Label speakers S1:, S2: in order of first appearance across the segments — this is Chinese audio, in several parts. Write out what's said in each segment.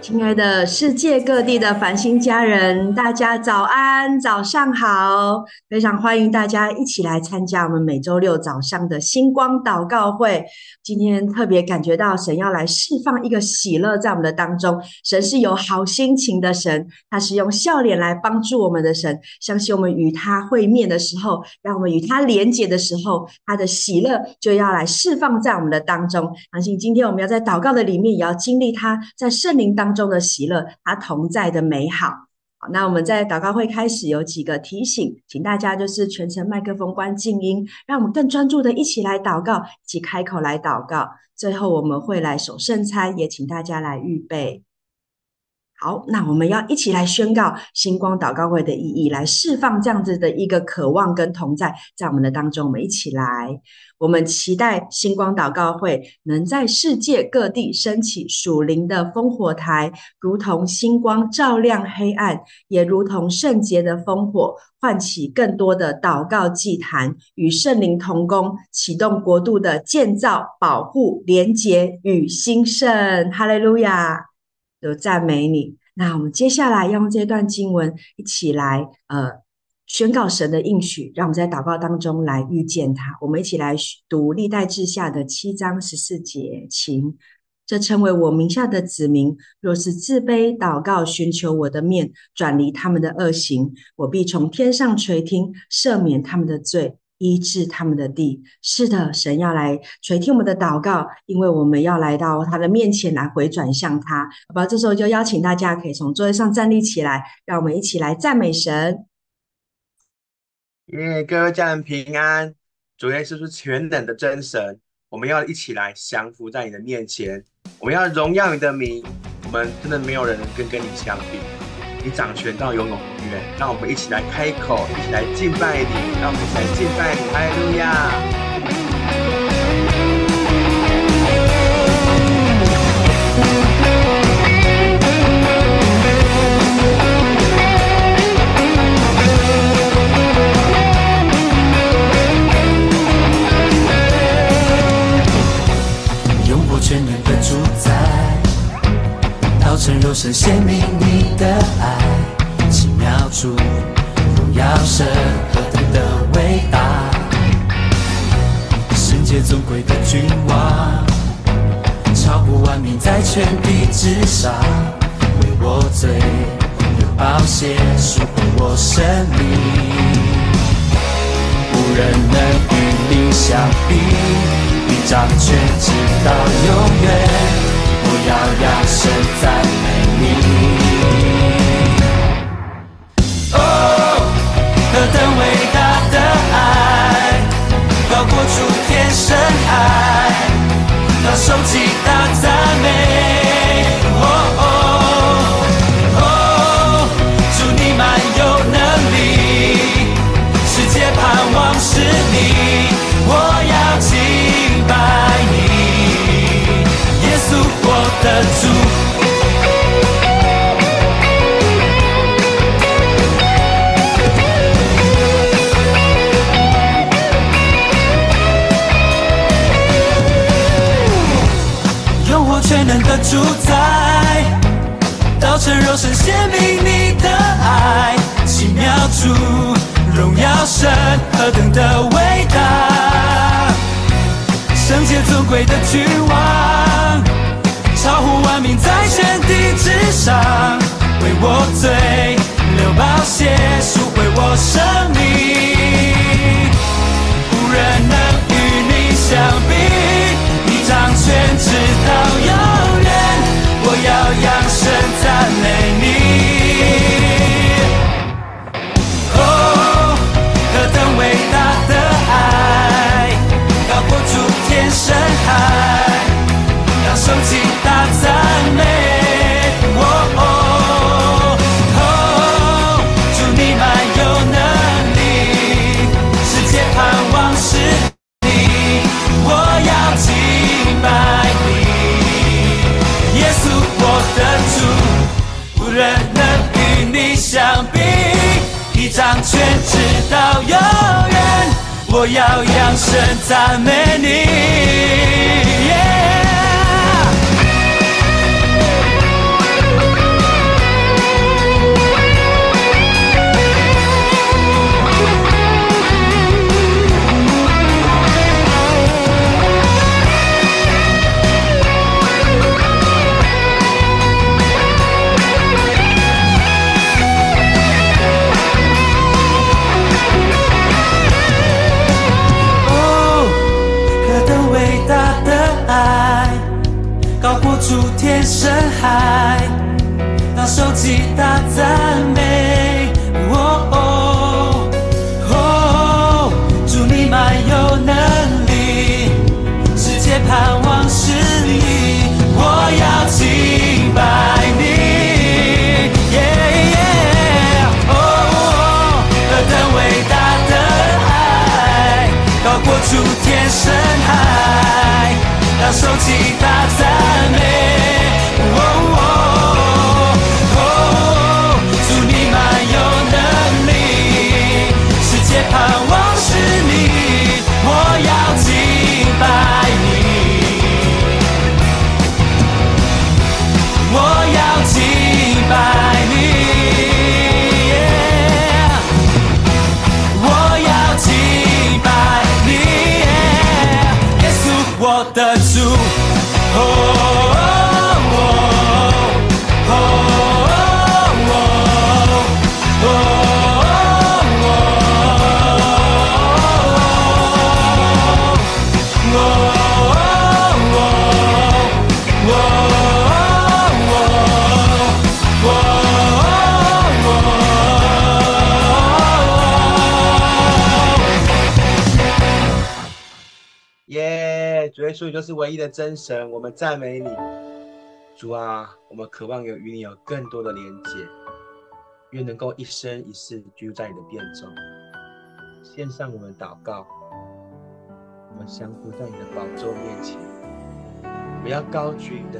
S1: 亲爱的世界各地的繁星家人，大家早安，早上好！非常欢迎大家一起来参加我们每周六早上的星光祷告会。今天特别感觉到神要来释放一个喜乐在我们的当中。神是有好心情的神，他是用笑脸来帮助我们的神。相信我们与他会面的时候，让我们与他连结的时候，他的喜乐就要来释放在我们的当中。相信今天我们要在祷告的里面，也要经历他在圣灵当中的喜乐，他同在的美好。好，那我们在祷告会开始有几个提醒，请大家就是全程麦克风关静音，让我们更专注的一起来祷告，一起开口来祷告。最后我们会来守圣餐，也请大家来预备。好，那我们要一起来宣告星光祷告会的意义，来释放这样子的一个渴望跟同在，在我们的当中，我们一起来。我们期待星光祷告会能在世界各地升起属灵的烽火台，如同星光照亮黑暗，也如同圣洁的烽火，唤起更多的祷告祭坛，与圣灵同工，启动国度的建造、保护、连结与兴盛。哈利路亚。有赞美你。那我们接下来要用这段经文一起来呃宣告神的应许，让我们在祷告当中来遇见他。我们一起来读历代志下的七章十四节，请这称为我名下的子民，若是自卑祷告，寻求我的面，转离他们的恶行，我必从天上垂听，赦免他们的罪。医治他们的地，是的，神要来垂听我们的祷告，因为我们要来到他的面前来回转向他。好吧，这时候就邀请大家可以从座位上站立起来，让我们一起来赞美神。
S2: 耶，各位家人平安，主耶稣是全能的真神，我们要一起来降服在你的面前，我们要荣耀你的名，我们真的没有人能跟跟你相比。你掌权到永永远，让我们一起来开口，一起来敬拜你，让我们一起来敬拜你，哈利路
S3: 亚。成肉身显明你的爱。主，荣耀神何等的伟大，圣洁尊贵的君王，超乎万民在全地之上，为我罪流宝血赎回我生命，无人能与你相比，你掌权直到永远，要大声赞美你。哦何等伟大的爱，高过诸天深海，当受极大赞美。的足。用我的主。的主宰，道成肉身显明你的爱，奇妙主，荣耀神何等的伟大，圣洁尊贵的君掌权直到永远，我要扬声赞美你。Yeah! 出天深海，当手机打在。要收起大
S2: 所以就是唯一的真神，我们赞美你，主啊，我们渴望有与你有更多的连接，愿能够一生一世居住在你的殿中。献上我们祷告，我们降服在你的宝座面前，我要高举你的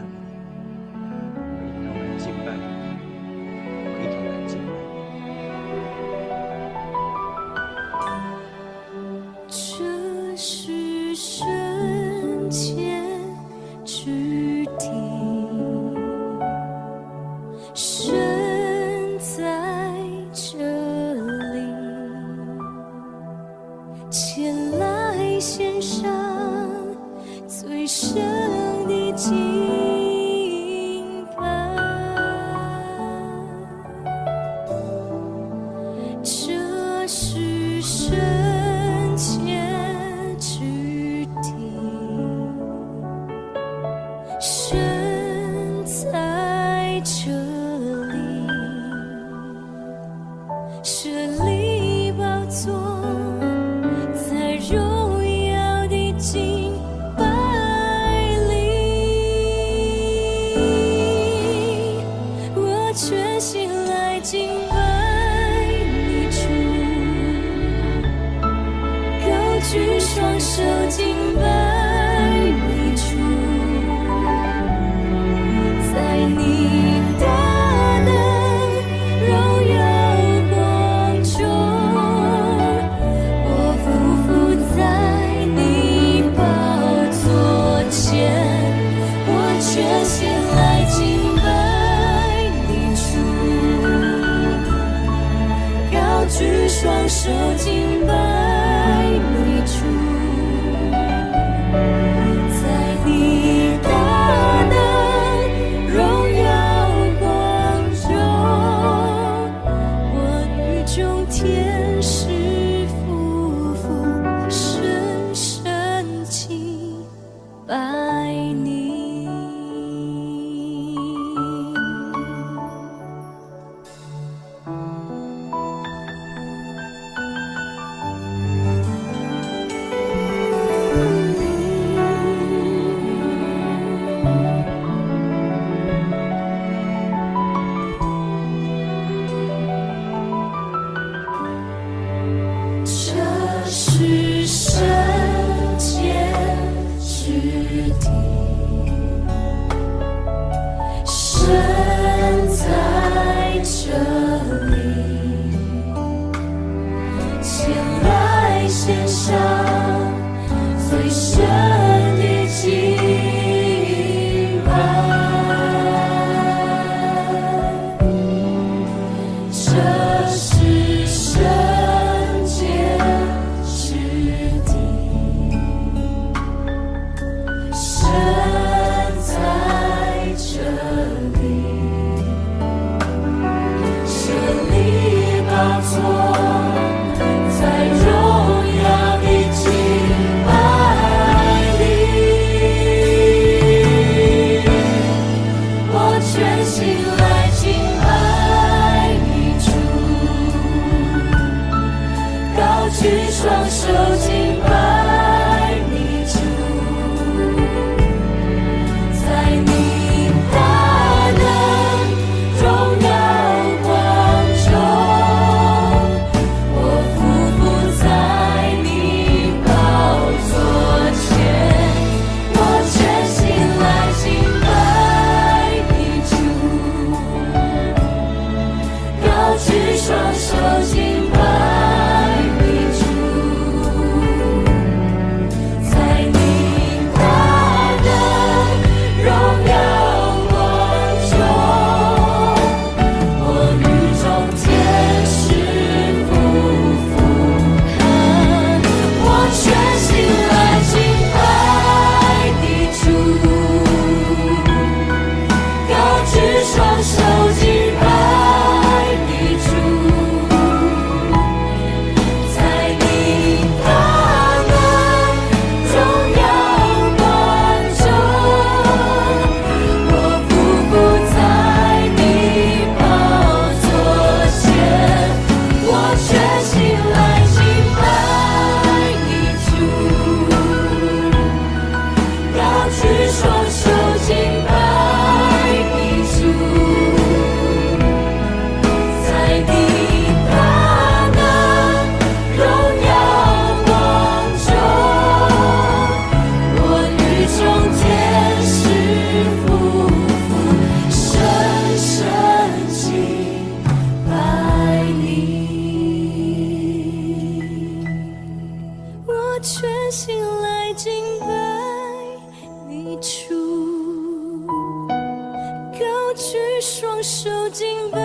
S2: 举双手敬拜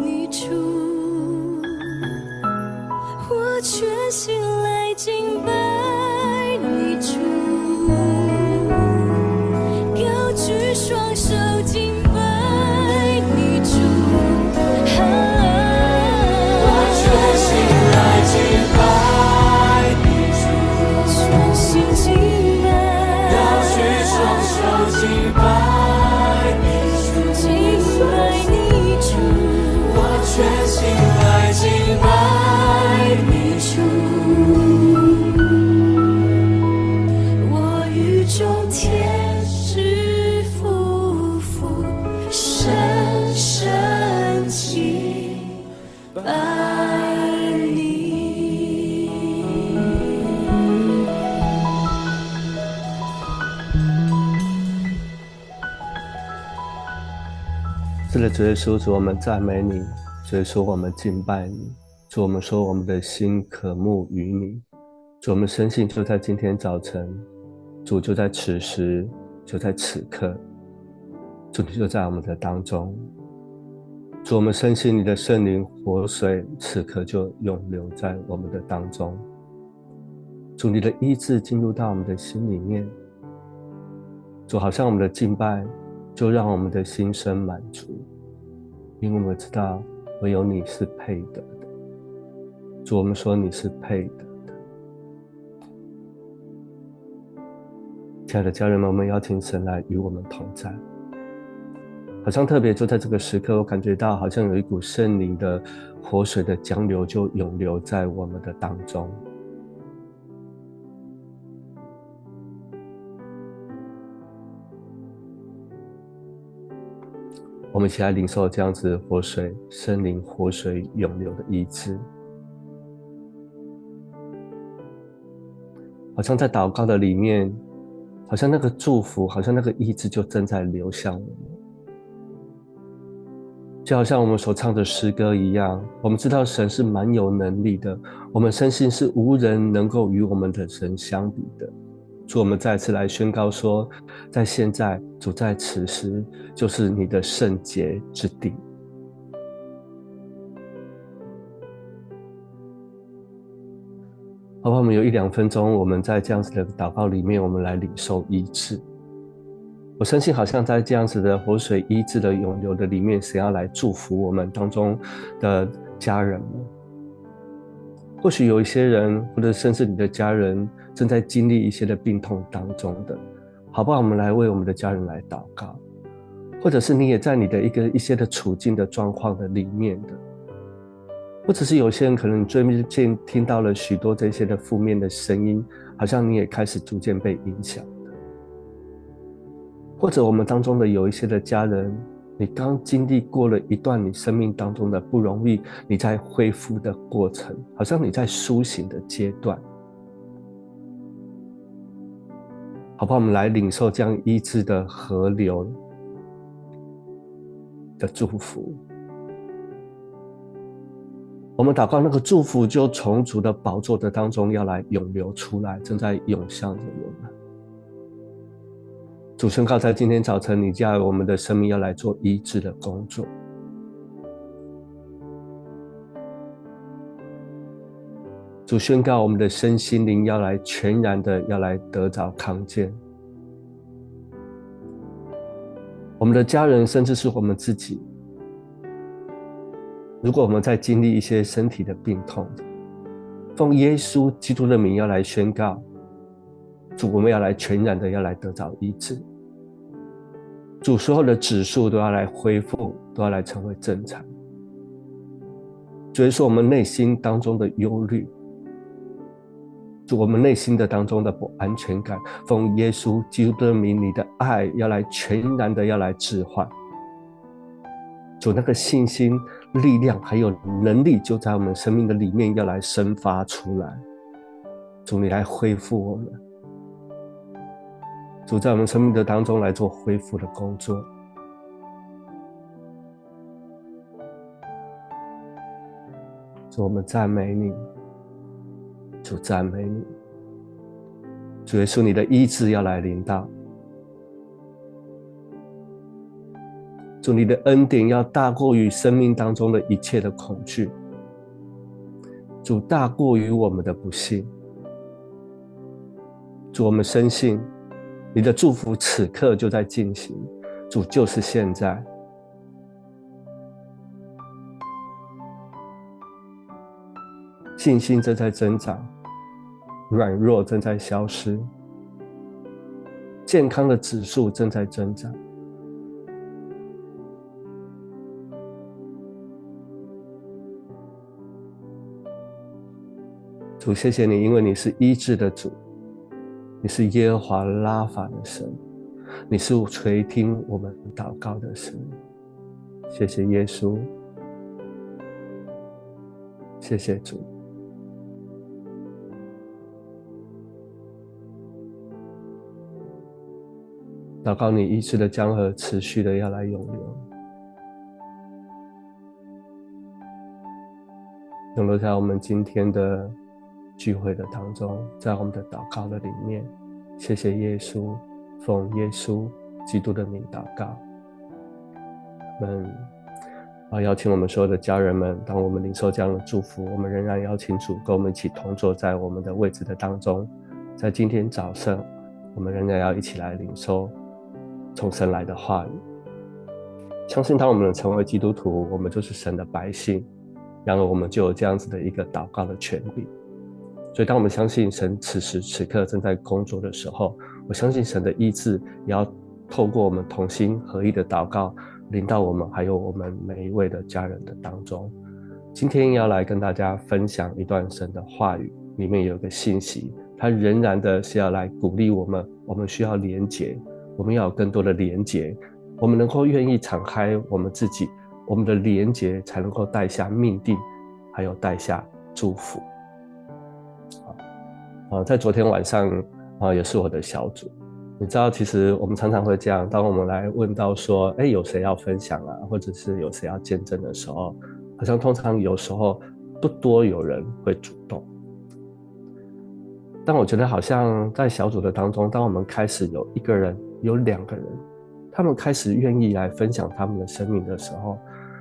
S2: 你主，我全心来敬拜。
S4: 主耶稣，主我们赞美你；主耶稣，我们敬拜你；主我们说，我们的心渴慕于你；主我们深信，就在今天早晨，主就在此时，就在此刻，主你就在我们的当中。主我们深信，你的圣灵活水此刻就永留在我们的当中。主你的医治进入到我们的心里面，主好像我们的敬拜，就让我们的心生满足。因为我们知道，唯有你是配得的。主，我们说你是配得的。亲爱的家人们，我们邀请神来与我们同在。好像特别就在这个时刻，我感觉到好像有一股圣灵的活水的江流，就涌流在我们的当中。我们一起来领受这样子的活水、圣灵活水涌流的意志，好像在祷告的里面，好像那个祝福，好像那个意志就正在流向我们，就好像我们所唱的诗歌一样。我们知道神是蛮有能力的，我们深信是无人能够与我们的神相比的。主，我们再次来宣告说，在现在，主在此时，就是你的圣洁之地。好吧，我们有一两分钟，我们在这样子的祷告里面，我们来领受医治。我相信，好像在这样子的活水医治的涌流的里面，神要来祝福我们当中的家人们。或许有一些人，或者甚至你的家人。正在经历一些的病痛当中的，好不好？我们来为我们的家人来祷告，或者是你也在你的一个一些的处境的状况的里面的，或者是有些人可能最近听到了许多这些的负面的声音，好像你也开始逐渐被影响。或者我们当中的有一些的家人，你刚经历过了一段你生命当中的不容易，你在恢复的过程，好像你在苏醒的阶段，好不好？我们来领受这样医治的河流的祝福。我们祷告，那个祝福就从主的宝座的当中要来涌流出来，正在涌向着我们。主宣告，在今天早晨，你叫我们的生命要来做医治的工作。主宣告，我们的身心灵要来全然的要来得着康健。我们的家人，甚至是我们自己，如果我们在经历一些身体的病痛，奉耶稣基督的名要来宣告，主，我们要来全然的要来得着医治。主所有的指数都要来恢复，都要来成为正常。主说，我们内心当中的忧虑，我们内心的当中的不安全感，奉耶稣基督的名，你的爱要来全然的要来置换。主那个信心、力量还有能力，就在我们生命的里面要来生发出来。主你来恢复我们。主在我们生命的当中来做恢复的工作。主，我们赞美你。主赞美你。主耶稣，你的医治要来临到。主，你的恩典要大过于生命当中的一切的恐惧。主，大过于我们的不幸。主，我们深信。你的祝福此刻就在进行，主就是现在，信心正在增长，软弱正在消失，健康的指数正在增长。主，谢谢你，因为你是医治的主。你是耶和华拉法的神，你是垂听我们祷告的神。谢谢耶稣，谢谢主。祷告你医治的江河持续的要来涌流，涌流在我们今天的。聚会的当中，在我们的祷告的里面，谢谢耶稣，奉耶稣基督的名祷告。我们啊，邀请我们所有的家人们，当我们领受这样的祝福，我们仍然邀请主跟我们一起同坐在我们的位置的当中。在今天早上，我们仍然要一起来领受从神来的话语。相信当我们成为基督徒，我们就是神的百姓，然后我们就有这样子的一个祷告的权利。所以，当我们相信神此时此刻正在工作的时候，我相信神的意志也要透过我们同心合意的祷告，临到我们还有我们每一位的家人的当中。今天要来跟大家分享一段神的话语，里面有一个信息，它仍然的是要来鼓励我们，我们需要连结，我们要有更多的连结，我们能够愿意敞开我们自己，我们的连结才能够带下命定，还有带下祝福。啊，在昨天晚上啊，也是我的小组。你知道，其实我们常常会这样，当我们来问到说，哎，有谁要分享啊，或者是有谁要见证的时候，好像通常有时候不多有人会主动。但我觉得，好像在小组的当中，当我们开始有一个人、有两个人，他们开始愿意来分享他们的生命的时候，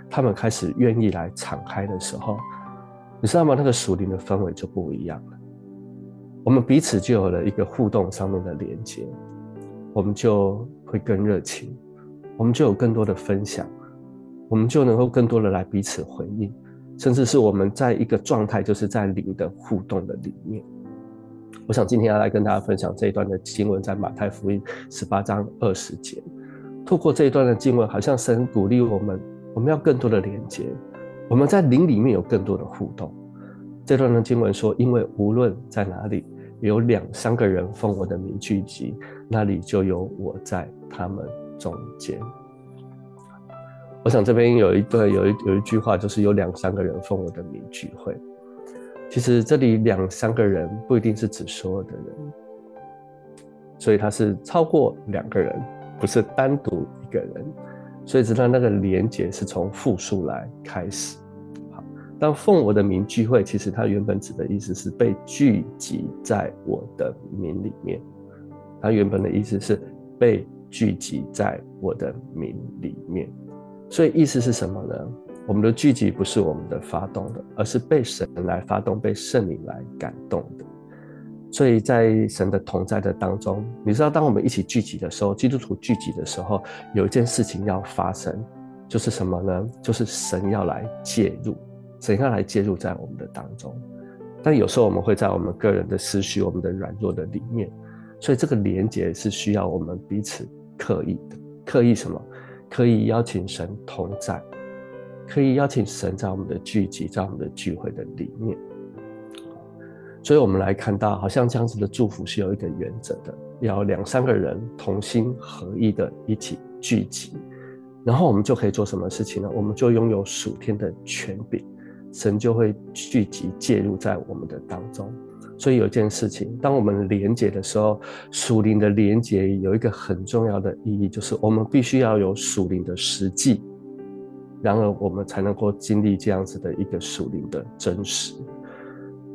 S4: 他们开始愿意来敞开的时候，你知道吗？那个属灵的氛围就不一样了。我们彼此就有了一个互动上面的连接，我们就会更热情，我们就有更多的分享，我们就能够更多的来彼此回应，甚至是我们在一个状态，就是在灵的互动的里面。我想今天要来跟大家分享这一段的经文，在马太福音十八章二十节。透过这一段的经文，好像神鼓励我们，我们要更多的连接，我们在灵里面有更多的互动。这段的经文说：“因为无论在哪里，有两三个人奉我的名聚集，那里就有我在他们中间。”我想这边有一段有一有一句话，就是有两三个人奉我的名聚会。其实这里两三个人不一定是指所有的人，所以他是超过两个人，不是单独一个人。所以知道那个连结是从复数来开始。好，当奉我的名聚会，其实它原本指的意思是被聚集在我的名里面。它原本的意思是被聚集在我的名里面。所以意思是什么呢？我们的聚集不是我们的发动的，而是被神来发动，被圣灵来感动的。所以在神的同在的当中，你知道，当我们一起聚集的时候，基督徒聚集的时候，有一件事情要发生，就是什么呢？就是神要来介入，神要来介入在我们的当中。但有时候我们会在我们个人的思绪、我们的软弱的里面，所以这个连结是需要我们彼此刻意的，刻意什么？可以邀请神同在，可以邀请神在我们的聚集，在我们的聚会的里面。所以，我们来看到，好像这样子的祝福是有一个原则的，要两三个人同心合意的一起聚集，然后我们就可以做什么事情呢？我们就拥有属天的权柄，神就会聚集介入在我们的当中。所以有一件事情，当我们连结的时候，属灵的连结有一个很重要的意义，就是我们必须要有属灵的实际，然而我们才能够经历这样子的一个属灵的真实。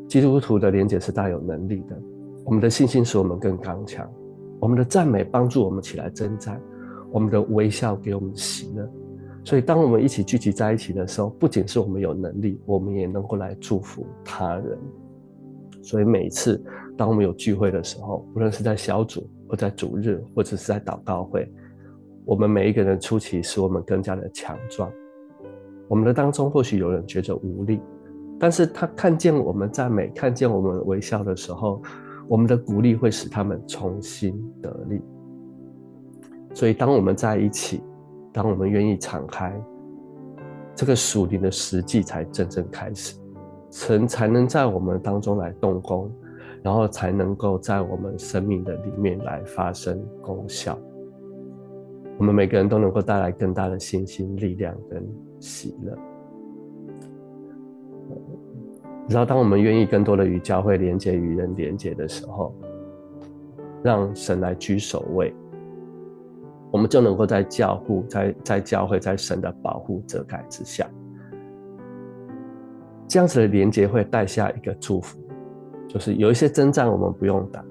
S4: 基督徒的连结是大有能力的，我们的信心使我们更刚强，我们的赞美帮助我们起来征战，我们的微笑给我们喜乐。所以当我们一起聚集在一起的时候，不仅是我们有能力，我们也能够来祝福他人。所以每一次，当我们有聚会的时候，无论是在小组，或在主日，或者是在祷告会，我们每一个人出奇使我们更加的强壮。我们的当中或许有人觉得无力，但是他看见我们赞美，看见我们微笑的时候，我们的鼓励会使他们重新得力。所以当我们在一起，当我们愿意敞开，这个属灵的实际才真正开始。神才能在我们当中来动工，然后才能够在我们生命的里面来发生功效。我们每个人都能够带来更大的信心、力量跟喜乐。然后，当我们愿意更多的与教会连接、与人连接的时候，让神来居首位，我们就能够在教护、在在教会、在神的保护遮盖之下。这样子的连接会带下一个祝福，就是有一些征战我们不用打，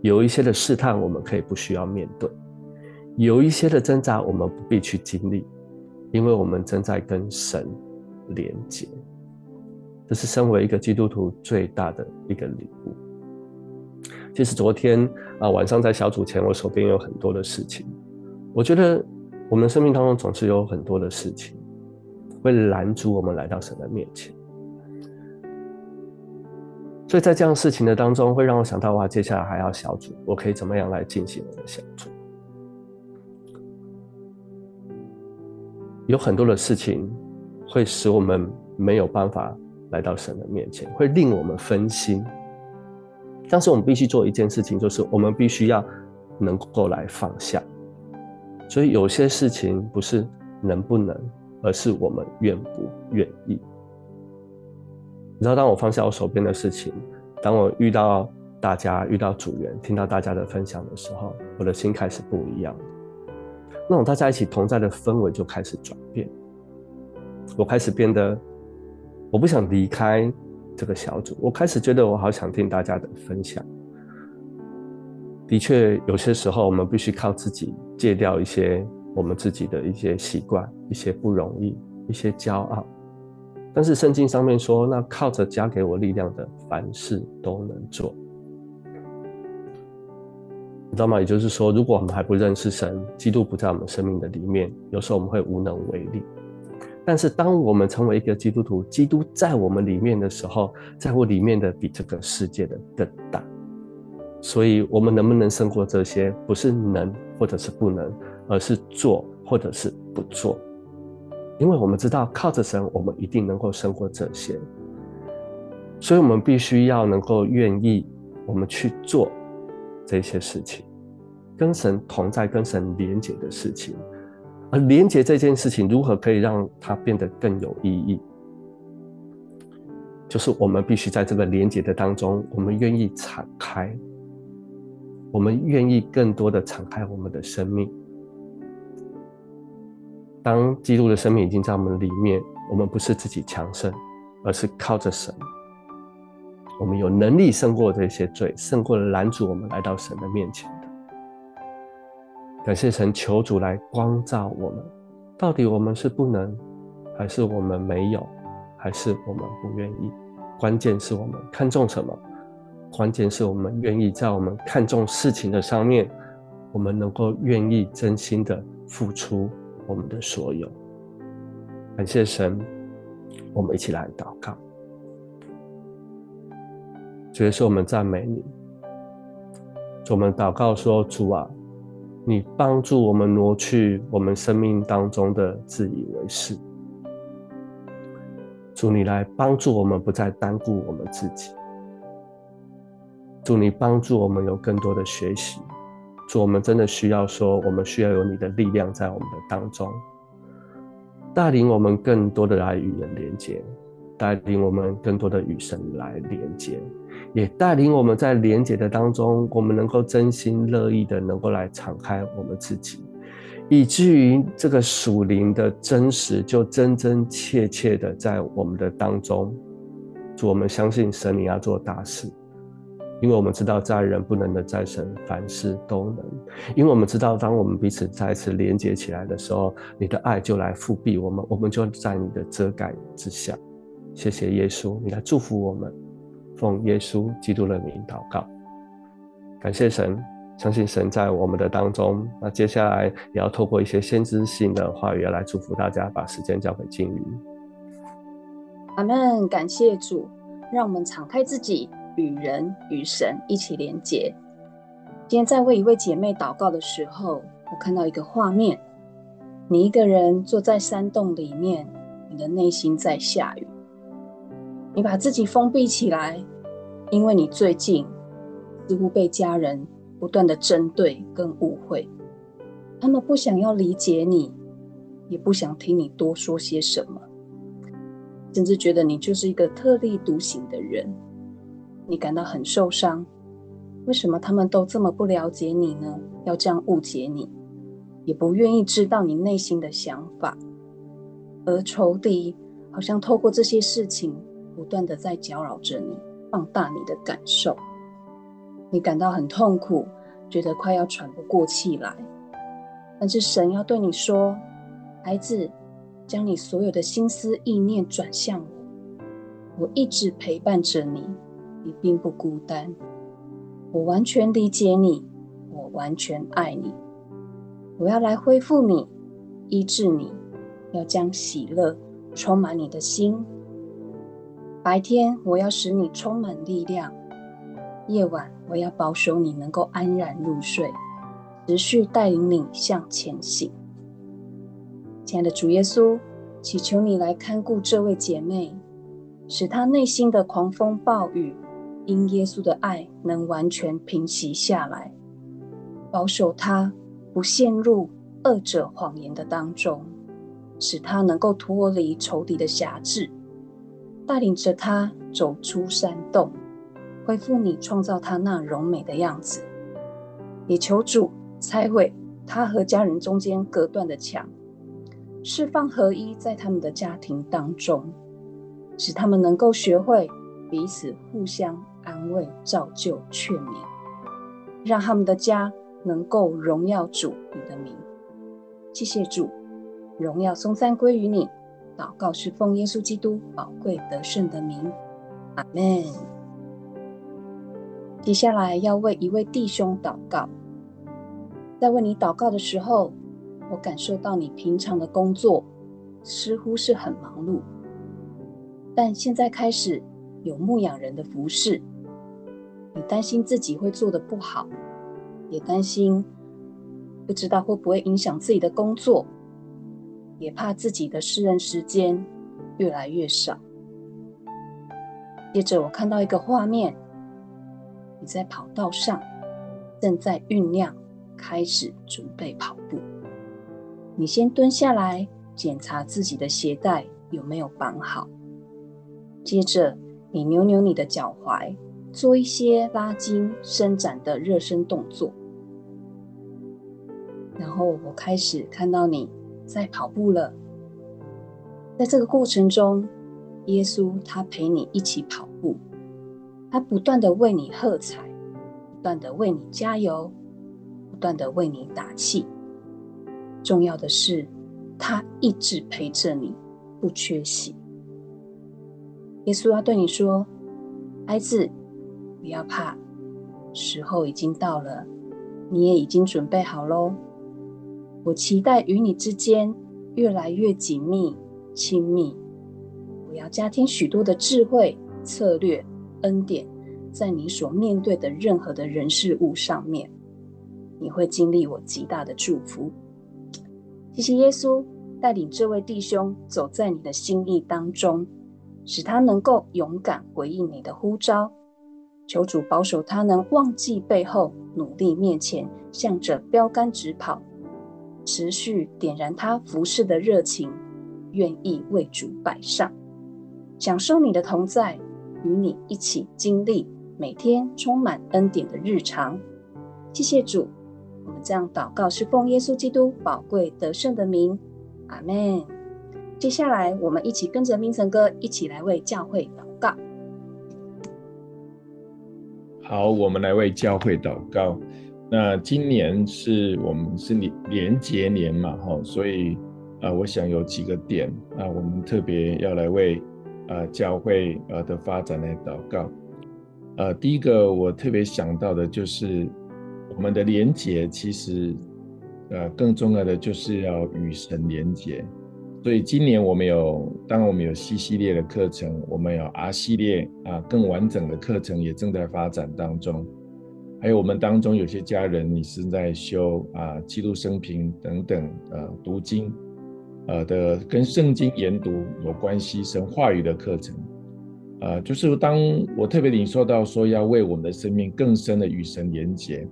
S4: 有一些的试探我们可以不需要面对，有一些的挣扎我们不必去经历，因为我们正在跟神连接。这是身为一个基督徒最大的一个礼物。其实昨天啊晚上在小组前，我手边有很多的事情，我觉得我们生命当中总是有很多的事情会拦阻我们来到神的面前。所以在这样事情的当中，会让我想到哇，接下来还要小组，我可以怎么样来进行我的小组？有很多的事情会使我们没有办法来到神的面前，会令我们分心。但是我们必须做一件事情，就是我们必须要能够来放下。所以有些事情不是能不能，而是我们愿不愿意。你知道，当我放下我手边的事情，当我遇到大家、遇到组员、听到大家的分享的时候，我的心开始不一样。那种大家一起同在的氛围就开始转变。我开始变得，我不想离开这个小组。我开始觉得，我好想听大家的分享。的确，有些时候我们必须靠自己戒掉一些我们自己的一些习惯、一些不容易、一些骄傲。但是圣经上面说，那靠着加给我力量的，凡事都能做，你知道吗？也就是说，如果我们还不认识神，基督不在我们生命的里面，有时候我们会无能为力。但是当我们成为一个基督徒，基督在我们里面的时候，在我里面的比这个世界的更大。所以，我们能不能胜过这些，不是能或者是不能，而是做或者是不做。因为我们知道靠着神，我们一定能够胜过这些。所以，我们必须要能够愿意，我们去做这些事情，跟神同在、跟神连结的事情。而连结这件事情，如何可以让它变得更有意义？就是我们必须在这个连结的当中，我们愿意敞开，我们愿意更多的敞开我们的生命。当基督的生命已经在我们里面，我们不是自己强盛，而是靠着神。我们有能力胜过这些罪，胜过了拦阻我们来到神的面前的。感谢神，求主来光照我们。到底我们是不能，还是我们没有，还是我们不愿意？关键是我们看重什么？关键是我们愿意在我们看重事情的上面，我们能够愿意真心的付出我们的所有。感谢神，我们一起来祷告。主耶稣，我们赞美你。我们祷告说：“主啊，你帮助我们挪去我们生命当中的自以为是。主，你来帮助我们，不再单顾我们自己。主，你帮助我们有更多的学习。主，我们真的需要说，我们需要有你的力量在我们的当中，带领我们更多的来与人连接，带领我们更多的与神来连接。”也带领我们在连结的当中，我们能够真心乐意的能够来敞开我们自己，以至于这个属灵的真实就真真切切的在我们的当中。主，我们相信神你要做大事，因为我们知道在人不能的，在神凡事都能。因为我们知道，当我们彼此再次连结起来的时候，你的爱就来覆庇我们，我们就在你的遮盖之下。谢谢耶稣，你来祝福我们。奉耶稣基督的名祷告，感谢神，相信神在我们的当中。那接下来也要透过一些先知性的话语来祝福大家，把时间交给金鱼。
S5: 阿门，感谢主，让我们敞开自己，与人与神一起连结。今天在为一位姐妹祷告的时候，我看到一个画面：你一个人坐在山洞里面，你的内心在下雨。你把自己封闭起来，因为你最近似乎被家人不断的针对跟误会，他们不想要理解你，也不想听你多说些什么，甚至觉得你就是一个特立独行的人，你感到很受伤。为什么他们都这么不了解你呢？要这样误解你，也不愿意知道你内心的想法，而仇敌好像透过这些事情。不断的在搅扰着你，放大你的感受，你感到很痛苦，觉得快要喘不过气来。但是神要对你说，孩子，将你所有的心思意念转向我，我一直陪伴着你，你并不孤单，我完全理解你，我完全爱你，我要来恢复你，医治你，要将喜乐充满你的心。白天我要使你充满力量，夜晚我要保守你能够安然入睡，持续带领你向前行。亲爱的主耶稣，祈求你来看顾这位姐妹，使她内心的狂风暴雨因耶稣的爱能完全平息下来，保守她不陷入恶者谎言的当中，使她能够脱离仇敌的辖制。带领着他走出山洞，恢复你创造他那柔美的样子。也求主拆毁他和家人中间隔断的墙，释放合一在他们的家庭当中，使他们能够学会彼此互相安慰、造就、劝勉，让他们的家能够荣耀主你的名。谢谢主，荣耀松赞归于你。祷告是奉耶稣基督宝贵得胜的名，阿门。接下来要为一位弟兄祷告，在为你祷告的时候，我感受到你平常的工作似乎是很忙碌，但现在开始有牧养人的服侍，你担心自己会做得不好，也担心不知道会不会影响自己的工作。也怕自己的私人时间越来越少。接着，我看到一个画面，你在跑道上，正在酝酿，开始准备跑步。你先蹲下来，检查自己的鞋带有没有绑好。接着，你扭扭你的脚踝，做一些拉筋、伸展的热身动作。然后，我开始看到你在跑步了。在这个过程中，耶稣他陪你一起跑步，他不断的为你喝彩，不断的为你加油，不断的为你打气。重要的是，他一直陪着你，不缺席。耶稣要对你说：“孩子，不要怕，时候已经到了，你也已经准备好喽。我期待与你之间越来越紧密、亲密。我要加添许多的智慧、策略、恩典，在你所面对的任何的人事物上面，你会经历我极大的祝福。谢谢耶稣带领这位弟兄走在你的心意当中。”使他能够勇敢回应你的呼召，求主保守他能忘记背后，努力面前，向着标杆直跑，持续点燃他服侍的热情，愿意为主摆上，享受你的同在，与你一起经历每天充满恩典的日常。谢谢主，我们这样祷告是奉耶稣基督宝贵得胜的名，阿门。接下来，我们一起跟着明成哥一起来为教会祷告。
S6: 好，我们来为教会祷告。那今年是我们是年连结年嘛，哈，所以啊、我想有几个点啊，我们特别要来为啊、呃、教会呃的发展来祷告。呃，第一个我特别想到的就是我们的连结，其实呃更重要的就是要与神连结。所以今年我们有，当然我们有 C 系列的课程，我们有 R 系列啊，更完整的课程也正在发展当中。还有我们当中有些家人，你是在修啊记录生平等等呃读经，呃的跟圣经研读有关系神话语的课程，呃就是当我特别领受到说要为我们的生命更深的与神连结，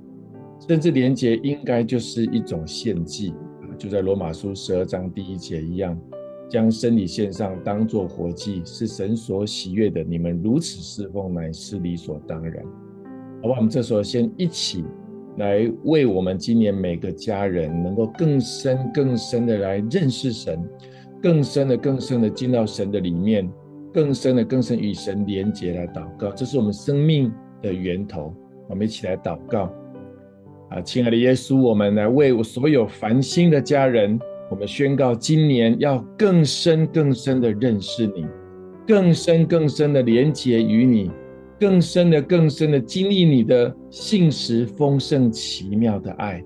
S6: 甚至连结应该就是一种献祭。就在罗马书十二章第一节一样，将身体献上，当作活祭，是神所喜悦的。你们如此侍奉，乃是理所当然。好吧，我们这时候先一起来为我们今年每个家人能够更深、更深的来认识神，更深的、更深的进到神的里面，更深的、更深与神连结来祷告。这是我们生命的源头。我们一起来祷告。啊，亲爱的耶稣，我们来为我所有繁星的家人，我们宣告，今年要更深更深的认识你，更深更深的连结于你，更深的更深的经历你的信实丰盛奇妙的爱。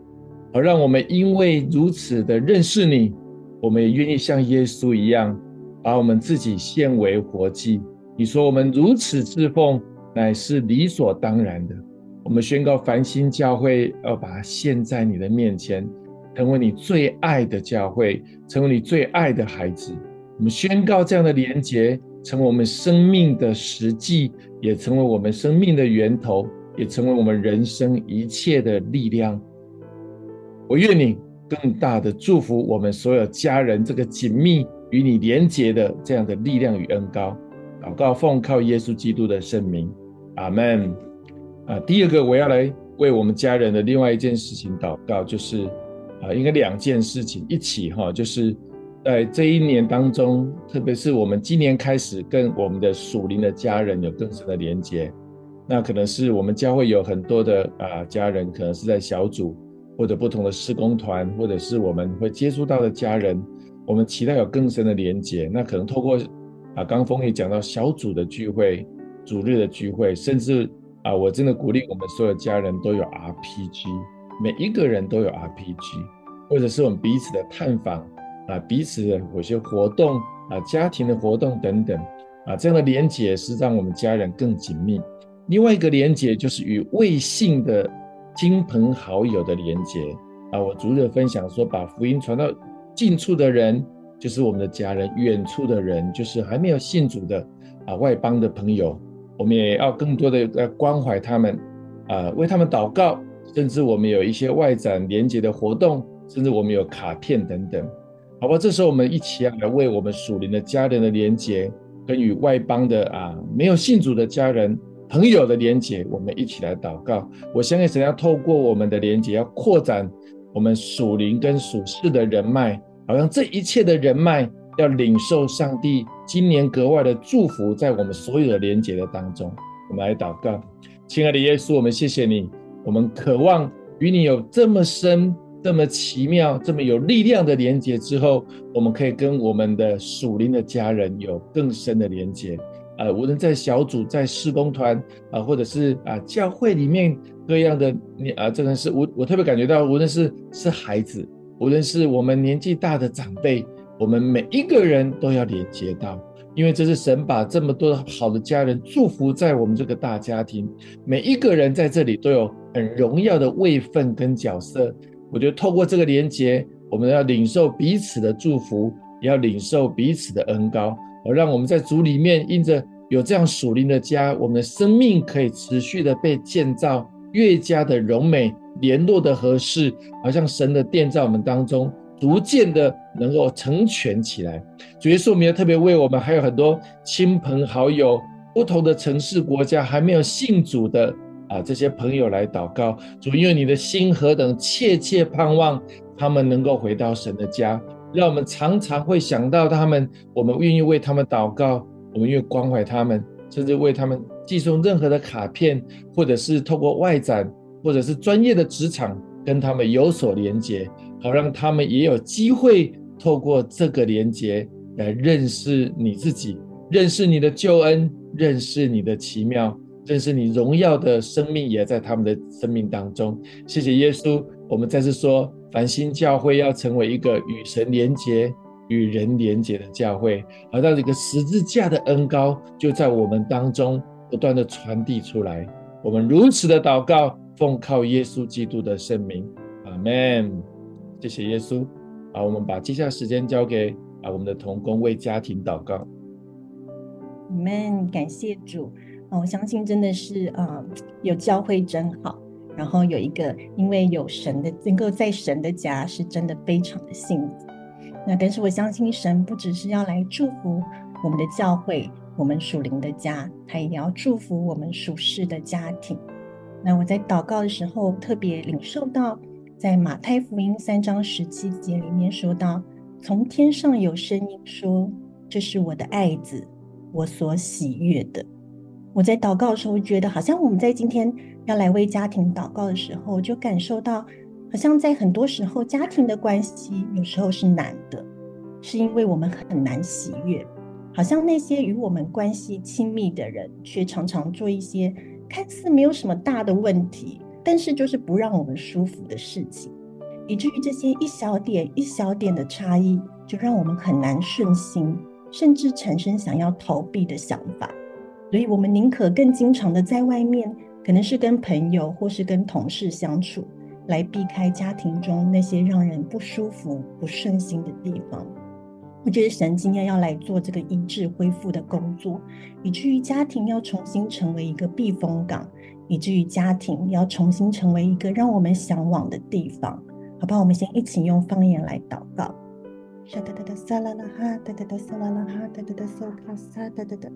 S6: 好，让我们因为如此的认识你，我们也愿意像耶稣一样，把我们自己献为活祭。你说我们如此侍奉，乃是理所当然的。我们宣告繁星教会要把它献在你的面前，成为你最爱的教会，成为你最爱的孩子。我们宣告这样的连结，成为我们生命的实际，也成为我们生命的源头，也成为我们人生一切的力量。我愿你更大的祝福我们所有家人这个紧密与你连结的这样的力量与恩膏。祷告奉靠耶稣基督的圣名，阿门。啊，第二个我要来为我们家人的另外一件事情祷告，就是啊，应该两件事情一起哈，就是在这一年当中，特别是我们今年开始跟我们的属灵的家人有更深的连接，那可能是我们教会有很多的啊家人，可能是在小组或者不同的事工团，或者是我们会接触到的家人，我们期待有更深的连接，那可能透过啊，刚峰也讲到小组的聚会、主日的聚会，甚至。啊，我真的鼓励我们所有家人都有 RPG，每一个人都有 RPG，或者是我们彼此的探访啊，彼此的有些活动啊，家庭的活动等等啊，这样的连结是让我们家人更紧密。另外一个连结就是与未信的亲朋好友的连结。啊，我逐日分享说，把福音传到近处的人，就是我们的家人，远处的人，就是还没有信主的啊，外邦的朋友，我们也要更多的来关怀他们啊，为他们祷告，甚至我们有一些外展连结的活动，甚至我们有卡片等等，好吧？这时候我们一起来为我们属灵的家人的连结，跟与外邦的啊没有信主的家人。朋友的连结，我们一起来祷告。我相信神要透过我们的连结，要扩展我们属灵跟属世的人脉，好像这一切的人脉要领受上帝今年格外的祝福，在我们所有的连结的当中，我们来祷告。亲爱的耶稣，我们谢谢你，我们渴望与你有这么深、这么奇妙、这么有力量的连接之后，我们可以跟我们的属灵的家人有更深的连接。呃，无论在小组、在事工团啊、或者是啊、教会里面各样的你啊，这个是我我特别感觉到，无论是是孩子，无论是我们年纪大的长辈，我们每一个人都要连接到，因为这是神把这么多好的家人祝福在我们这个大家庭，每一个人在这里都有很荣耀的位分跟角色。我觉得透过这个连接，我们要领受彼此的祝福，也要领受彼此的恩膏。而让我们在主里面，因着有这样属灵的家，我们的生命可以持续的被建造，越加的柔美，联络的合适，好像神的殿在我们当中，逐渐的能够成全起来。主耶稣，我们要特别为我们还有很多亲朋好友，不同的城市国家还没有信主的啊这些朋友来祷告。主，因为你的心何等切切盼望他们能够回到神的家。让我们常常会想到他们，我们愿意为他们祷告，我们愿意关怀他们，甚至为他们寄送任何的卡片，或者是透过外展，或者是专业的职场跟他们有所连接，好让他们也有机会透过这个连接来认识你自己，认识你的救恩，认识你的奇妙，认识你荣耀的生命也在他们的生命当中。谢谢耶稣，我们再次说。繁星教会要成为一个与神连结、与人连结的教会，而到这个十字架的恩膏就在我们当中不断的传递出来。我们如此的祷告，奉靠耶稣基督的圣名，阿门。谢谢耶稣。好，我们把接下来时间交给啊我们的同工为家庭祷告。
S7: 阿门，感谢主。我相信真的是啊，有教会真好。然后有一个，因为有神的，能够在神的家，是真的非常的幸福。那但是我相信神不只是要来祝福我们的教会，我们属灵的家，他也要祝福我们属世的家庭。那我在祷告的时候特别领受到，在马太福音三章十七节里面说到，从天上有声音说：“这是我的爱子，我所喜悦的。”我在祷告的时候，觉得好像我们在今天要来为家庭祷告的时候，就感受到，好像在很多时候家庭的关系有时候是难的，是因为我们很难喜悦，好像那些与我们关系亲密的人，却常常做一些看似没有什么大的问题，但是就是不让我们舒服的事情，以至于这些一小点一小点的差异，就让我们很难顺心，甚至产生想要逃避的想法。所以，我们宁可更经常的在外面，可能是跟朋友或是跟同事相处，来避开家庭中那些让人不舒服、不顺心的地方。我觉得神今天要来做这个医治恢复的工作，以至于家庭要重新成为一个避风港，以至于家庭要重新成为一个让我们向往的地方。好不好？我们先一起用方言来祷告。哈哒哒哒撒啦啦撒哒哒哒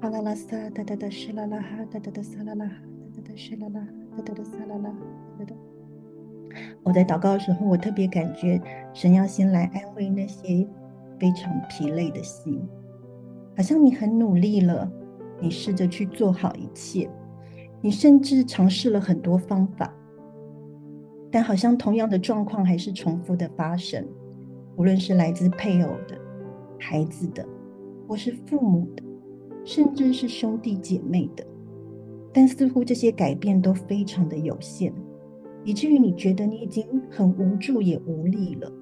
S7: 西啦啦哈哒哒哒撒啦啦哈哒哒哒西啦啦哒哒哒撒啦啦哒哒哒。我在祷告的时候，我特别感觉神要先来安慰那些非常疲累的心，好像你很努力了，你试着去做好一切，你甚至尝试了很多方法，但好像同样的状况还是重复的发生，无论是来自配偶的、孩子的，或是父母的。甚至是兄弟姐妹的，但似乎这些改变都非常的有限，以至于你觉得你已经很无助也无力了，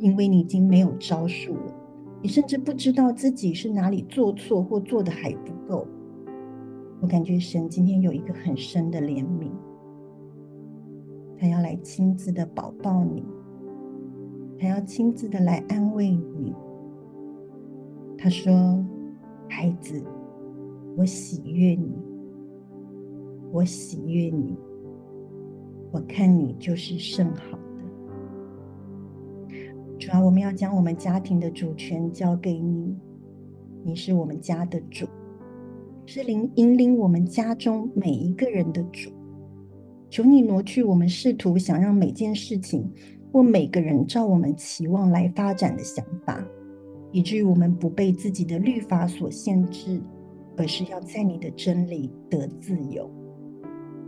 S7: 因为你已经没有招数了，你甚至不知道自己是哪里做错或做的还不够。我感觉神今天有一个很深的怜悯，他要来亲自的保抱你，他要亲自的来安慰你，他说：“孩子，我喜悦你，我喜悦你，我看你就是甚好的。主啊，我们要将我们家庭的主权交给你，你是我们家的主，是领引领我们家中每一个人的主。求你挪去我们试图想让每件事情或每个人照我们期望来发展的想法。”以至于我们不被自己的律法所限制，而是要在你的真理得自由。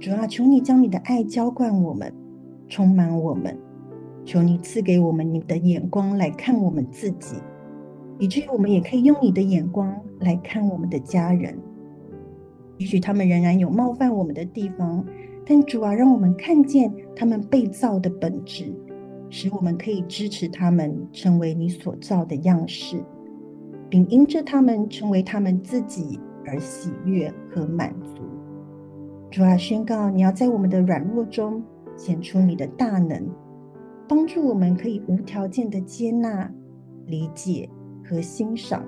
S7: 主啊，求你将你的爱浇灌我们，充满我们。求你赐给我们你的眼光来看我们自己，以至于我们也可以用你的眼光来看我们的家人。也许他们仍然有冒犯我们的地方，但主啊，让我们看见他们被造的本质。使我们可以支持他们成为你所造的样式，并因着他们成为他们自己而喜悦和满足。主啊，宣告你要在我们的软弱中显出你的大能，帮助我们可以无条件的接纳、理解和欣赏，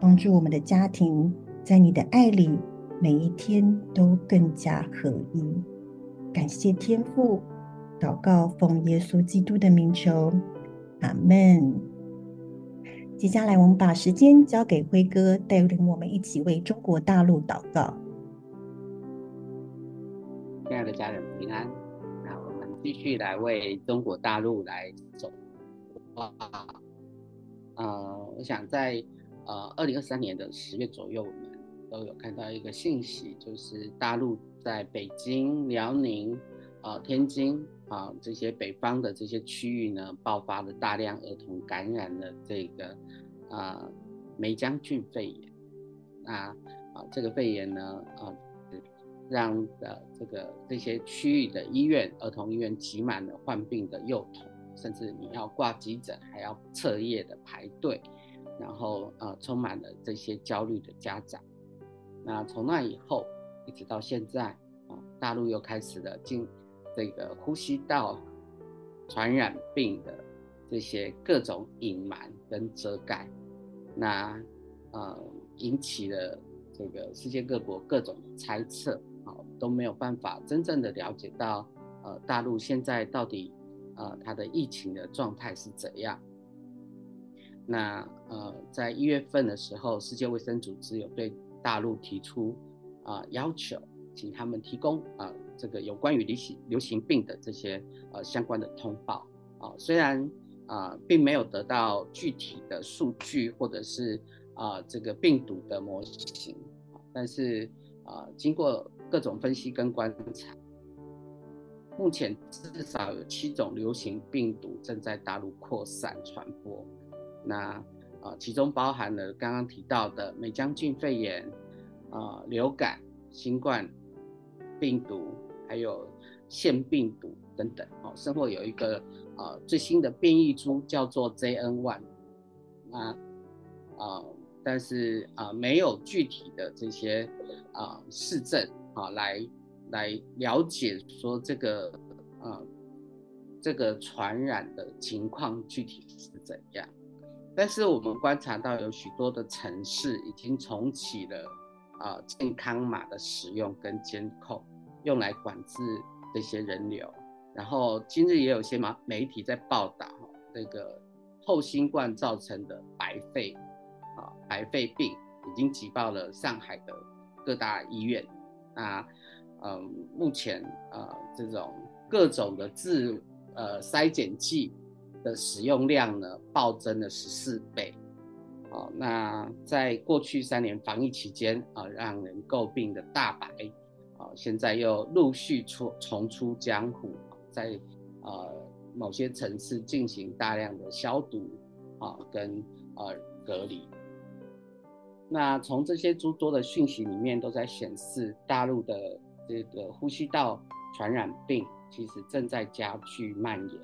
S7: 帮助我们的家庭在你的爱里每一天都更加合一。感谢天父。祷告，奉耶稣基督的名求，阿门。接下来，我们把时间交给辉哥，带领我们一起为中国大陆祷告。
S8: 亲爱的家人平安，那我们继续来为中国大陆来走。哇，呃，我想在呃二零二三年的十月左右，我们都有看到一个信息，就是大陆在北京、辽宁、呃天津。啊，这些北方的这些区域呢，爆发了大量儿童感染了这个啊梅浆菌肺炎。那啊，这个肺炎呢，啊，让的这个这些区域的医院，儿童医院挤满了患病的幼童，甚至你要挂急诊还要彻夜的排队，然后啊，充满了这些焦虑的家长。那从那以后一直到现在啊，大陆又开始了进。这个呼吸道传染病的这些各种隐瞒跟遮盖，那呃引起了这个世界各国各种猜测，啊，都没有办法真正的了解到呃大陆现在到底呃它的疫情的状态是怎样。那呃在一月份的时候，世界卫生组织有对大陆提出啊、呃、要求，请他们提供啊。呃这个有关于流行流行病的这些呃相关的通报啊，虽然啊、并没有得到具体的数据或者是啊、这个病毒的模型，但是啊、经过各种分析跟观察，目前至少有七种流行病毒正在大陆扩散传播，那啊、其中包含了刚刚提到的美将军肺炎啊、流感、新冠病毒。还有腺病毒等等，哦，甚或有一个呃最新的变异株叫做 JN1，那啊，但是啊、没有具体的这些啊事证啊来来了解说这个啊这个传染的情况具体是怎样，但是我们观察到有许多的城市已经重启了啊健康码的使用跟监控。用来管制这些人流，然后今日也有些媒媒体在报道这个后新冠造成的白肺啊白肺病已经挤爆了上海的各大医院，那嗯目前呃这种各种的自呃筛检剂的使用量呢暴增了十四倍，哦那在过去三年防疫期间啊让人诟病的大白。啊，现在又陆续出重出江湖，在呃某些城市进行大量的消毒啊，跟呃隔离。那从这些诸多的讯息里面，都在显示大陆的这个呼吸道传染病其实正在加剧蔓延。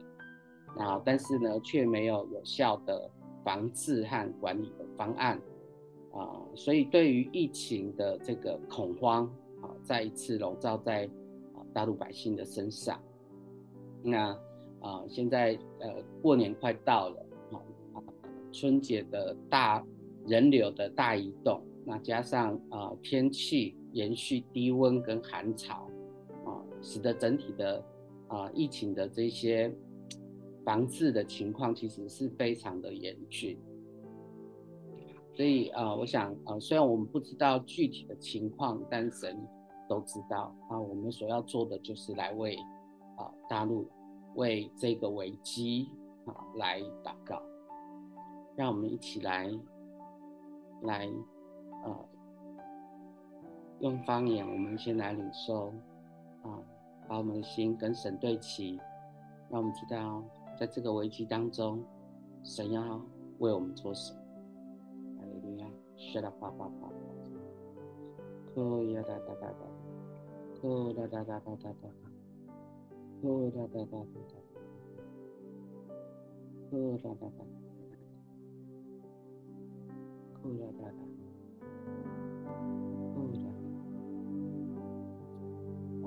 S8: 那但是呢，却没有有效的防治和管理的方案啊，所以对于疫情的这个恐慌。再一次笼罩在啊大陆百姓的身上。那啊，现在呃过年快到了啊，春节的大人流的大移动，那加上啊天气延续低温跟寒潮，啊，使得整体的啊疫情的这些防治的情况其实是非常的严峻。所以啊，我想啊，虽然我们不知道具体的情况，但神都知道啊。我们所要做的就是来为啊大陆为这个危机啊来祷告，让我们一起来。来，呃，用方言，我们先来领受，啊，把我们的心跟神对齐，让我们知道，在这个危机当中，神要为我们做什么。哈利路亚，是的，爸爸爸爸，可呀哒哒哒哒，哒哒哒哒哒哒哒，哒，哦哒哒哒哒哒，可哒哒哒。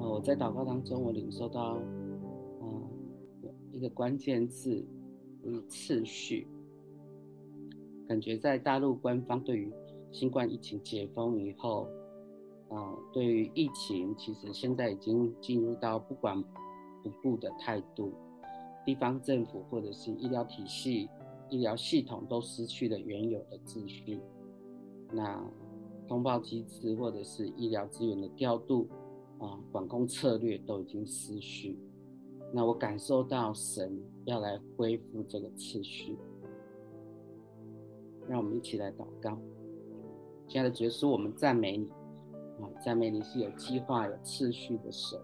S8: 我在祷告当中，我领受到，嗯，一个关键字，就是次序。感觉在大陆官方对于新冠疫情解封以后，啊，对于疫情其实现在已经进入到不管不顾的态度，地方政府或者是医疗体系。医疗系统都失去了原有的秩序，那通报机制或者是医疗资源的调度啊，管控策略都已经失序。那我感受到神要来恢复这个秩序，让我们一起来祷告。亲爱的主耶稣，我们赞美你啊，赞美你是有计划、有次序的神。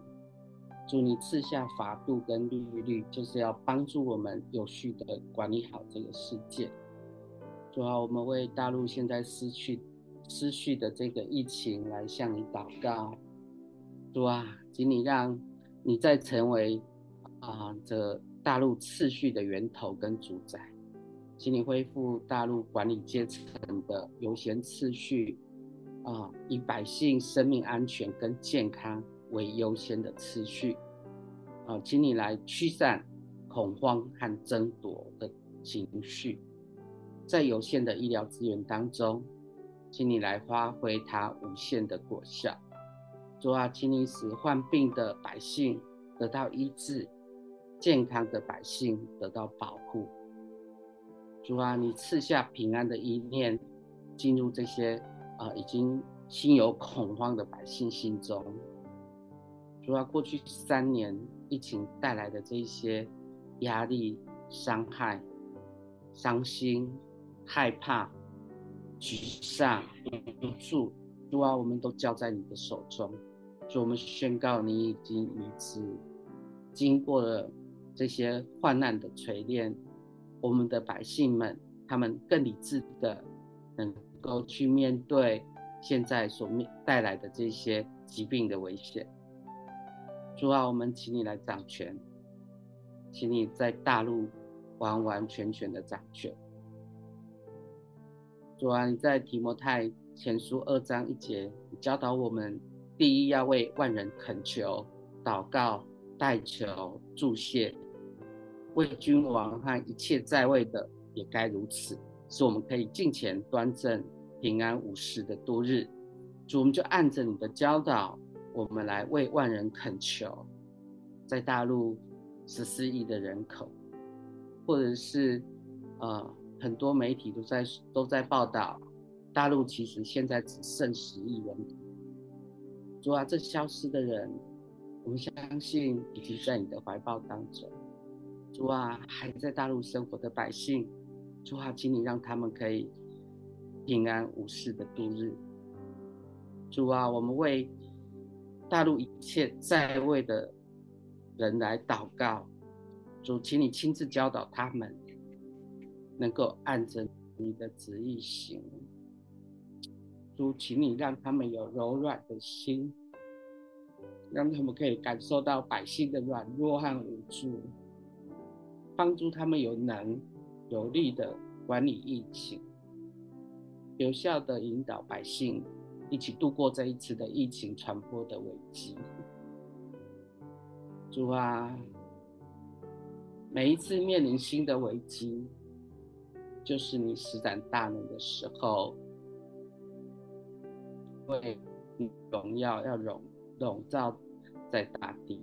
S8: 祝你赐下法度跟律律，就是要帮助我们有序的管理好这个世界。主啊，我们为大陆现在失去失去的这个疫情来向你祷告。主啊，请你让你再成为啊这大陆次序的源头跟主宰，请你恢复大陆管理阶层的优先次序啊，以百姓生命安全跟健康为优先的次序，啊，请你来驱散恐慌和争夺的情绪，在有限的医疗资源当中，请你来发挥它无限的果效。主啊，请你使患病的百姓得到医治，健康的百姓得到保护。主啊，你赐下平安的意念进入这些啊已经心有恐慌的百姓心中。主啊，过去三年疫情带来的这一些压力、伤害、伤心、害怕、沮丧、无助，主啊，我们都交在你的手中。主，我们宣告你已经医治，经过了这些患难的锤炼，我们的百姓们，他们更理智的能够去面对现在所面带来的这些疾病的危险。主啊，我们请你来掌权，请你在大陆完完全全的掌权。主啊，你在提摩太前书二章一节，教导我们：第一要为万人恳求、祷告、代求、祝谢，为君王和一切在位的也该如此，使我们可以敬虔端正、平安无事的度日。主，我们就按着你的教导。我们来为万人恳求，在大陆十四亿的人口，或者是呃很多媒体都在都在报道，大陆其实现在只剩十亿人。主啊，这消失的人，我们相信已经在你的怀抱当中。主啊，还在大陆生活的百姓，主啊，请你让他们可以平安无事的度日。主啊，我们为。大陆一切在位的人来祷告，主，请你亲自教导他们，能够按着你的旨意行。主，请你让他们有柔软的心，让他们可以感受到百姓的软弱和无助，帮助他们有能有力的管理疫情，有效的引导百姓。一起度过这一次的疫情传播的危机。主啊，每一次面临新的危机，就是你施展大能的时候，为荣耀要笼笼罩在大地。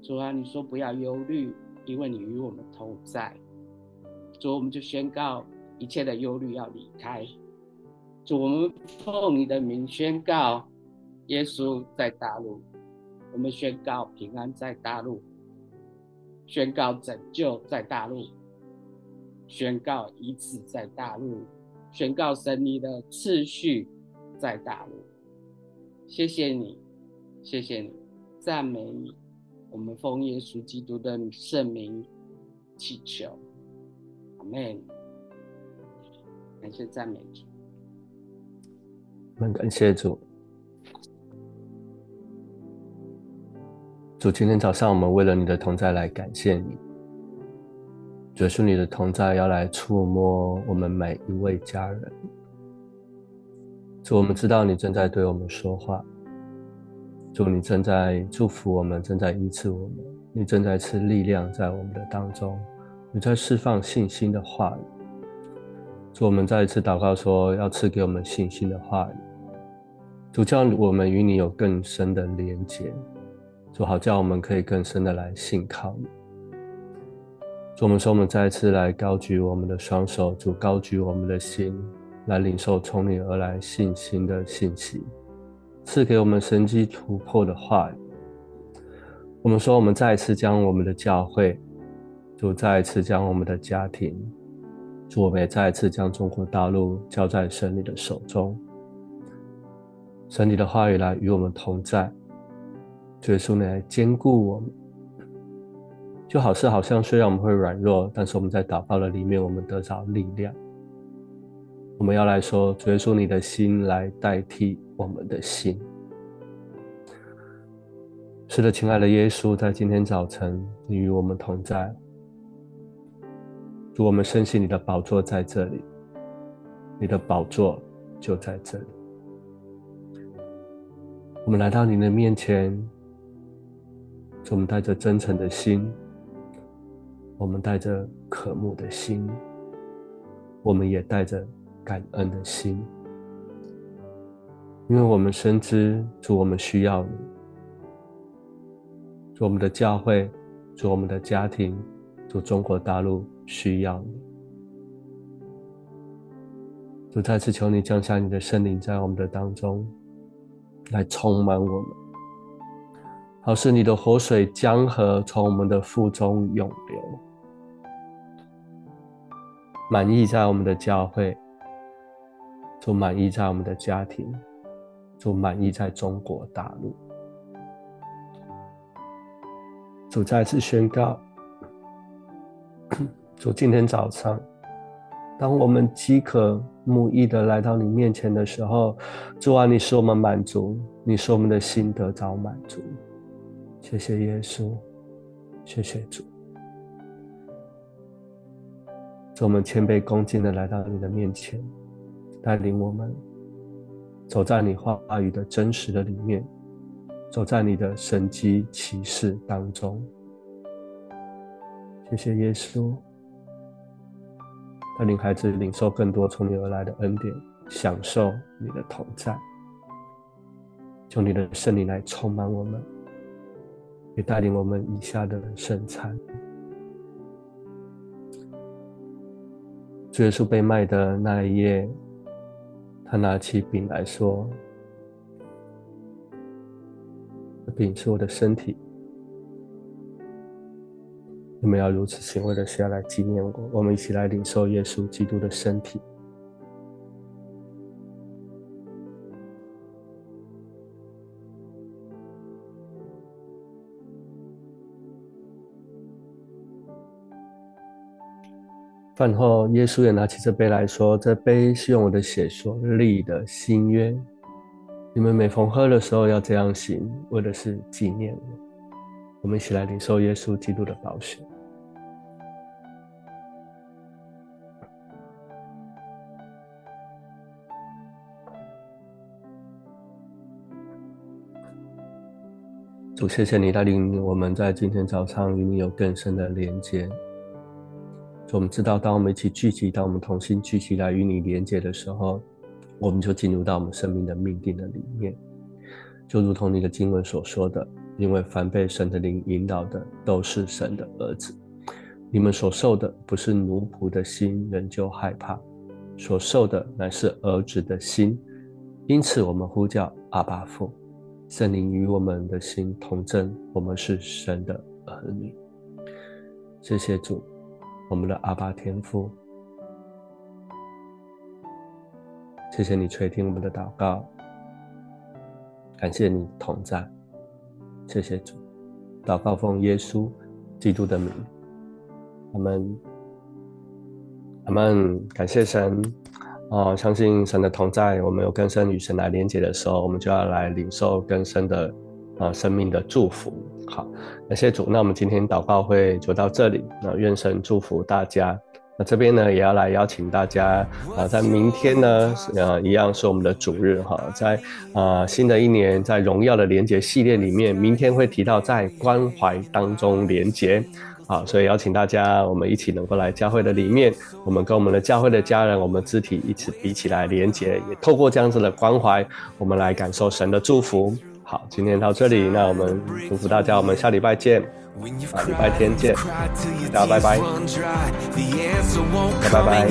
S8: 主啊，你说不要忧虑，因为你与我们同在。主，我们就宣告一切的忧虑要离开。主，我们奉你的名宣告，耶稣在大陆，我们宣告平安在大陆，宣告拯救在大陆，宣告医治在大陆，宣告神你的次序在大陆。谢谢你，谢谢你，赞美你。我们奉耶稣基督的圣名祈求，阿门。感谢赞美主，
S4: 我们感谢主。主，今天早上我们为了你的同在来感谢你。主，是你的同在要来触摸我们每一位家人。主，我们知道你正在对我们说话。主，你正在祝福我们，正在医治我们，你正在赐力量在我们的当中，你在释放信心的话语。主，我们再一次祷告说，要赐给我们信心的话语。主，叫我们与你有更深的连结。主，好叫我们可以更深的来信靠你。主，我们说，我们再一次来高举我们的双手，主，高举我们的心，来领受从你而来信心的信息。赐给我们神机突破的话语。我们说，我们再一次将我们的教会，主再一次将我们的家庭，主我们也再一次将中国大陆交在神你的手中。神你的话语来与我们同在，耶稣你来坚固我们，就好似好像虽然我们会软弱，但是我们在祷告的里面，我们得着力量。我们要来说，耶稣你的心来代替我们的心。是的，亲爱的耶稣，在今天早晨，你与我们同在。主，我们深信你的宝座在这里，你的宝座就在这里。我们来到你的面前，我们带着真诚的心，我们带着渴慕的心，我们也带着。感恩的心，因为我们深知主，我们需要你，主我们的教会，主我们的家庭，主中国大陆需要你。主再次求你降下你的圣灵在我们的当中，来充满我们，好使你的活水江河从我们的腹中涌流，满溢在我们的教会。主满溢在我们的家庭，主满溢在中国大陆。主再次宣告，主今天早上，当我们饥渴慕义的来到你面前的时候，主啊，你使我们满足，你使我们的心得着满足。谢谢耶稣，谢谢主。主，我们谦卑恭敬的来到你的面前。带领我们走在你话语的真实的里面，走在你的神迹奇事当中。谢谢耶稣，带领孩子领受更多从你而来的恩典，享受你的同在。求你的圣灵来充满我们，也带领我们以下的圣餐。主耶稣被卖的那一夜。他拿起饼来说：“饼是我的身体，你们要如此行，为的是要来纪念我。我们一起来领受耶稣基督的身体。饭后，耶稣也拿起这杯来说：“这杯是用我的血所立的新约，你们每逢喝的时候要这样行，为的是纪念我。”我们一起来领受耶稣基督的宝血。主，谢谢你带领我们在今天早上与你有更深的连接。就我们知道，当我们一起聚集，当我们同心聚集来与你连接的时候，我们就进入到我们生命的命定的里面。就如同你的经文所说的，因为凡被神的灵引导的，都是神的儿子。你们所受的不是奴仆的心，仍旧害怕，所受的乃是儿子的心。因此，我们呼叫阿爸父，圣灵与我们的心同证，我们是神的儿女。谢谢主。我们的阿爸天父，谢谢你垂听我们的祷告，感谢你同在，谢谢主，祷告奉耶稣基督的名，阿门，阿门，感谢神，哦，相信神的同在，我们有更深与神来连接的时候，我们就要来领受更深的啊生命的祝福。好，感谢主。那我们今天祷告会就到这里。那愿神祝福大家。那这边呢，也要来邀请大家啊，在明天呢，呃，一样是我们的主日哈，在啊、新的一年，在荣耀的连结系列里面，明天会提到在关怀当中连结。好，所以邀请大家，我们一起能够来教会的里面，我们跟我们的教会的家人，我们肢体一起一起来连结，也透过这样子的关怀，我们来感受神的祝福。好，今天到这里，那我们祝福大家，我们下礼拜见，啊，礼拜天见，大家拜拜，拜拜。